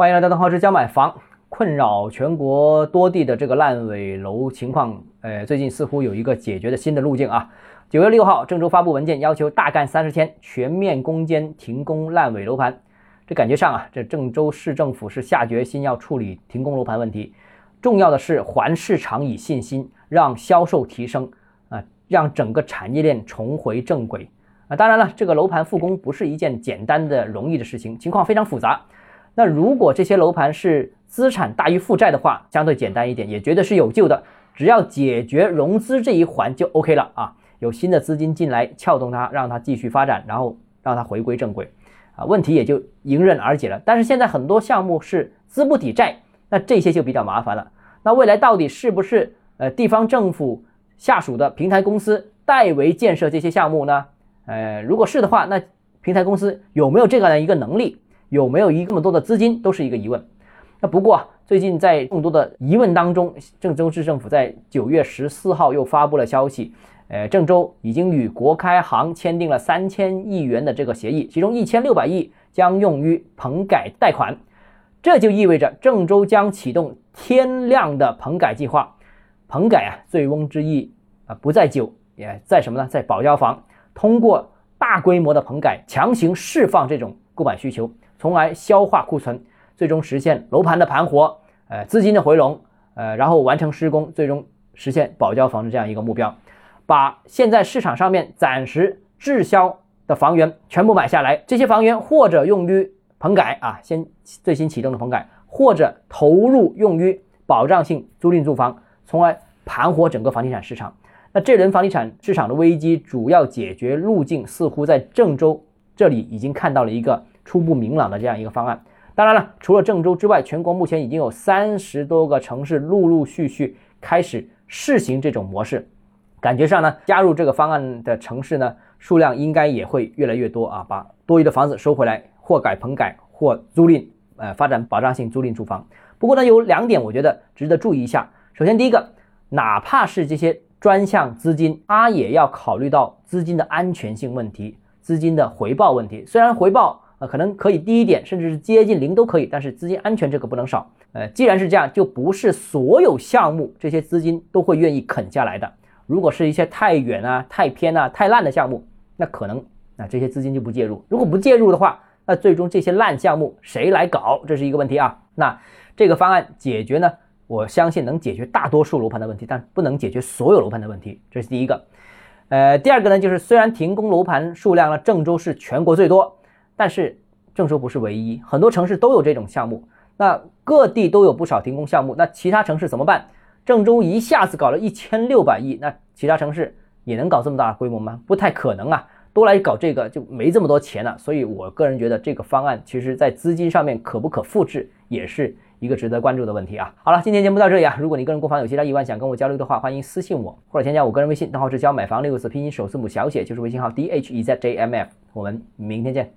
欢迎来到邓浩之教买房。困扰全国多地的这个烂尾楼情况，呃，最近似乎有一个解决的新的路径啊。九月六号，郑州发布文件，要求大干三十天，全面攻坚停工烂尾楼盘。这感觉上啊，这郑州市政府是下决心要处理停工楼盘问题。重要的是还市场以信心，让销售提升啊，让整个产业链重回正轨啊。当然了，这个楼盘复工不是一件简单的、容易的事情，情况非常复杂。那如果这些楼盘是资产大于负债的话，相对简单一点，也绝对是有救的。只要解决融资这一环就 OK 了啊，有新的资金进来撬动它，让它继续发展，然后让它回归正轨啊，问题也就迎刃而解了。但是现在很多项目是资不抵债，那这些就比较麻烦了。那未来到底是不是呃地方政府下属的平台公司代为建设这些项目呢？呃，如果是的话，那平台公司有没有这样的一个能力？有没有一这么多的资金都是一个疑问。那不过啊，最近在众多的疑问当中，郑州市政府在九月十四号又发布了消息，呃，郑州已经与国开行签订了三千亿元的这个协议，其中一千六百亿将用于棚改贷款，这就意味着郑州将启动天量的棚改计划。棚改啊，醉翁之意啊不在酒，也在什么呢？在保交房，通过大规模的棚改，强行释放这种购买需求。从而消化库存，最终实现楼盘的盘活，呃，资金的回笼，呃，然后完成施工，最终实现保交房的这样一个目标，把现在市场上面暂时滞销的房源全部买下来，这些房源或者用于棚改啊，先最新启动的棚改，或者投入用于保障性租赁住房，从而盘活整个房地产市场。那这轮房地产市场的危机主要解决路径，似乎在郑州这里已经看到了一个。初步明朗的这样一个方案。当然了，除了郑州之外，全国目前已经有三十多个城市陆陆续续开始试行这种模式。感觉上呢，加入这个方案的城市呢，数量应该也会越来越多啊。把多余的房子收回来，或改棚改，或租赁，呃，发展保障性租赁住房。不过呢，有两点我觉得值得注意一下。首先，第一个，哪怕是这些专项资金，它也要考虑到资金的安全性问题、资金的回报问题。虽然回报，啊，可能可以低一点，甚至是接近零都可以，但是资金安全这个不能少。呃，既然是这样，就不是所有项目这些资金都会愿意啃下来的。如果是一些太远啊、太偏啊、太烂的项目，那可能那这些资金就不介入。如果不介入的话，那最终这些烂项目谁来搞，这是一个问题啊。那这个方案解决呢，我相信能解决大多数楼盘的问题，但不能解决所有楼盘的问题，这是第一个。呃，第二个呢，就是虽然停工楼盘数量呢，郑州是全国最多。但是郑州不是唯一，很多城市都有这种项目，那各地都有不少停工项目，那其他城市怎么办？郑州一下子搞了一千六百亿，那其他城市也能搞这么大的规模吗？不太可能啊，都来搞这个就没这么多钱了。所以我个人觉得这个方案其实在资金上面可不可复制，也是一个值得关注的问题啊。好了，今天节目到这里啊，如果你个人购房有其他疑问想跟我交流的话，欢迎私信我或者添加我个人微信，账号是教买房六个字拼音首字母小写，就是微信号 d h e z j m f。我们明天见。